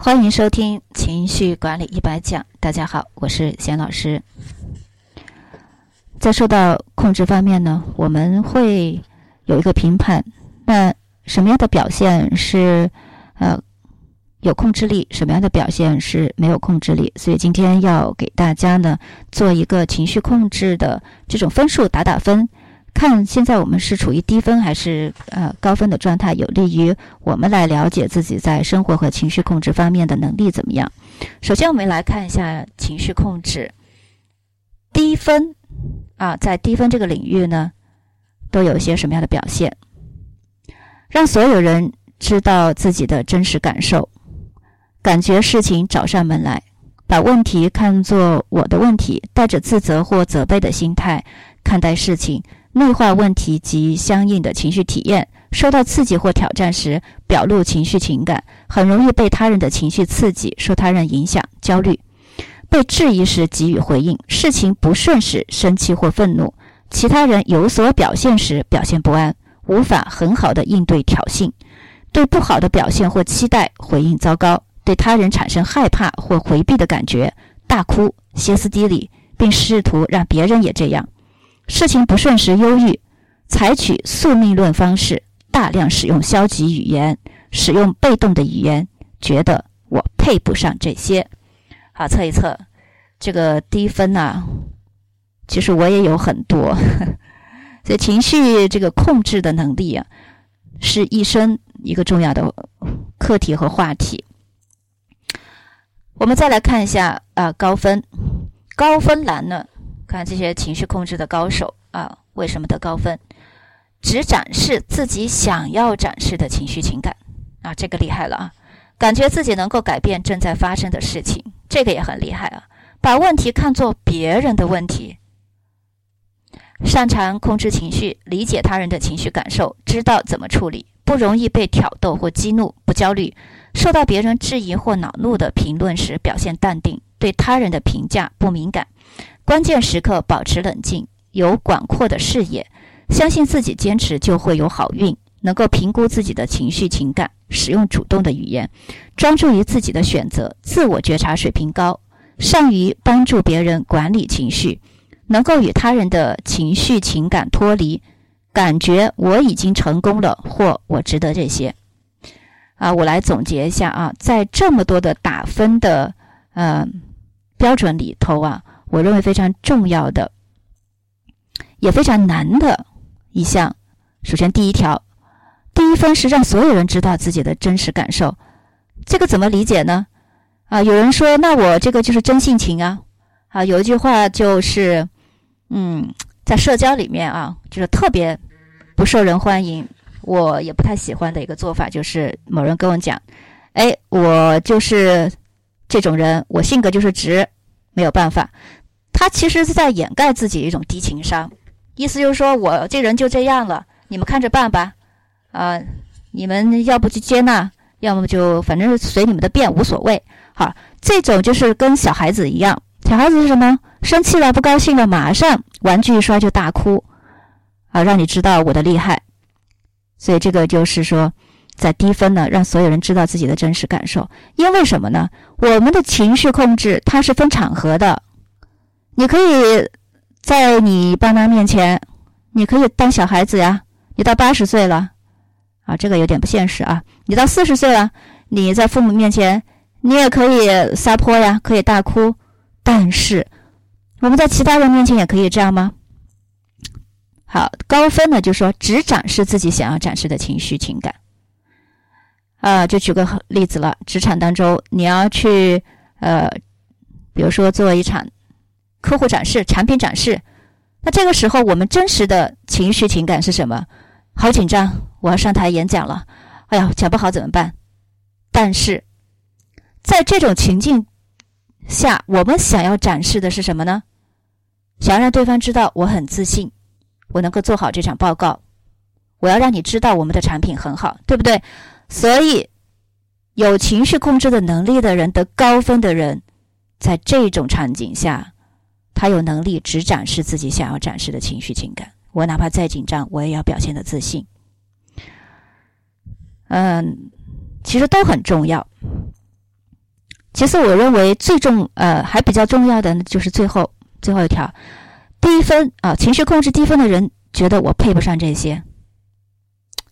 欢迎收听情绪管理一百讲。大家好，我是贤老师。在受到控制方面呢，我们会有一个评判。那什么样的表现是呃有控制力？什么样的表现是没有控制力？所以今天要给大家呢做一个情绪控制的这种分数打打分。看现在我们是处于低分还是呃高分的状态，有利于我们来了解自己在生活和情绪控制方面的能力怎么样。首先，我们来看一下情绪控制低分啊，在低分这个领域呢，都有些什么样的表现？让所有人知道自己的真实感受，感觉事情找上门来，把问题看作我的问题，带着自责或责备的心态看待事情。内化问题及相应的情绪体验，受到刺激或挑战时，表露情绪情感，很容易被他人的情绪刺激，受他人影响，焦虑；被质疑时给予回应，事情不顺时生气或愤怒；其他人有所表现时表现不安，无法很好的应对挑衅；对不好的表现或期待回应糟糕；对他人产生害怕或回避的感觉，大哭、歇斯底里，并试图让别人也这样。事情不顺时忧郁，采取宿命论方式，大量使用消极语言，使用被动的语言，觉得我配不上这些。好，测一测这个低分呢？其实我也有很多，所以情绪这个控制的能力啊，是一生一个重要的课题和话题。我们再来看一下啊，高分，高分栏呢？看这些情绪控制的高手啊，为什么得高分？只展示自己想要展示的情绪情感啊，这个厉害了啊！感觉自己能够改变正在发生的事情，这个也很厉害啊！把问题看作别人的问题，擅长控制情绪，理解他人的情绪感受，知道怎么处理，不容易被挑逗或激怒，不焦虑，受到别人质疑或恼怒的评论时表现淡定，对他人的评价不敏感。关键时刻保持冷静，有广阔的视野，相信自己坚持就会有好运。能够评估自己的情绪情感，使用主动的语言，专注于自己的选择，自我觉察水平高，善于帮助别人管理情绪，能够与他人的情绪情感脱离，感觉我已经成功了或我值得这些。啊，我来总结一下啊，在这么多的打分的呃标准里头啊。我认为非常重要的，也非常难的一项。首先，第一条，第一分是让所有人知道自己的真实感受。这个怎么理解呢？啊，有人说，那我这个就是真性情啊。啊，有一句话就是，嗯，在社交里面啊，就是特别不受人欢迎，我也不太喜欢的一个做法，就是某人跟我讲，哎，我就是这种人，我性格就是直，没有办法。他其实是在掩盖自己一种低情商，意思就是说我这人就这样了，你们看着办吧，啊，你们要不就接纳，要么就反正随你们的便，无所谓。好，这种就是跟小孩子一样，小孩子是什么？生气了，不高兴了，马上玩具一摔就大哭，啊，让你知道我的厉害。所以这个就是说，在低分呢，让所有人知道自己的真实感受。因为什么呢？我们的情绪控制它是分场合的。你可以在你爸妈面前，你可以当小孩子呀。你到八十岁了，啊，这个有点不现实啊。你到四十岁了，你在父母面前，你也可以撒泼呀，可以大哭。但是我们在其他人面前也可以这样吗？好，高分呢，就说只展示自己想要展示的情绪情感。啊，就举个例子了，职场当中你要去呃，比如说做一场。客户展示、产品展示，那这个时候我们真实的情绪情感是什么？好紧张，我要上台演讲了，哎呀，讲不好怎么办？但是，在这种情境下，我们想要展示的是什么呢？想要让对方知道我很自信，我能够做好这场报告，我要让你知道我们的产品很好，对不对？所以，有情绪控制的能力的人得高分的人，在这种场景下。他有能力只展示自己想要展示的情绪情感。我哪怕再紧张，我也要表现的自信。嗯，其实都很重要。其实，我认为最重呃还比较重要的就是最后最后一条，低分啊，情绪控制低分的人觉得我配不上这些。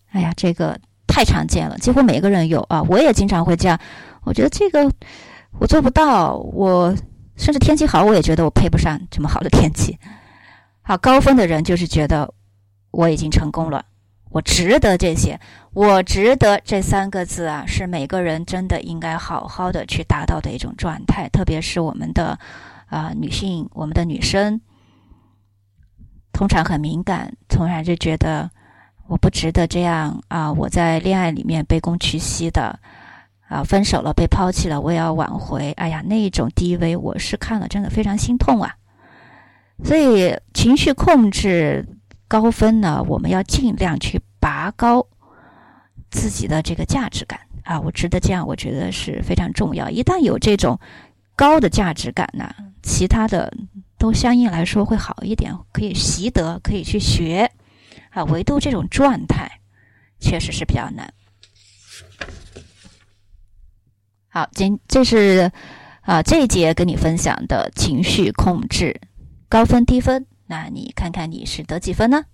哎呀，这个太常见了，几乎每个人有啊，我也经常会这样。我觉得这个我做不到，我甚至天气好，我也觉得我配不上这么好的天气。好，高分的人就是觉得我已经成功了。我值得这些，我值得这三个字啊，是每个人真的应该好好的去达到的一种状态。特别是我们的啊女性，我们的女生，通常很敏感，通常就觉得我不值得这样啊。我在恋爱里面卑躬屈膝的啊，分手了，被抛弃了，我也要挽回。哎呀，那一种低微，我是看了真的非常心痛啊。所以情绪控制。高分呢，我们要尽量去拔高自己的这个价值感啊！我值得这样，我觉得是非常重要。一旦有这种高的价值感呢，其他的都相应来说会好一点，可以习得，可以去学啊。维度这种状态确实是比较难。好，今这是啊这一节跟你分享的情绪控制高分低分。那你看看你是得几分呢？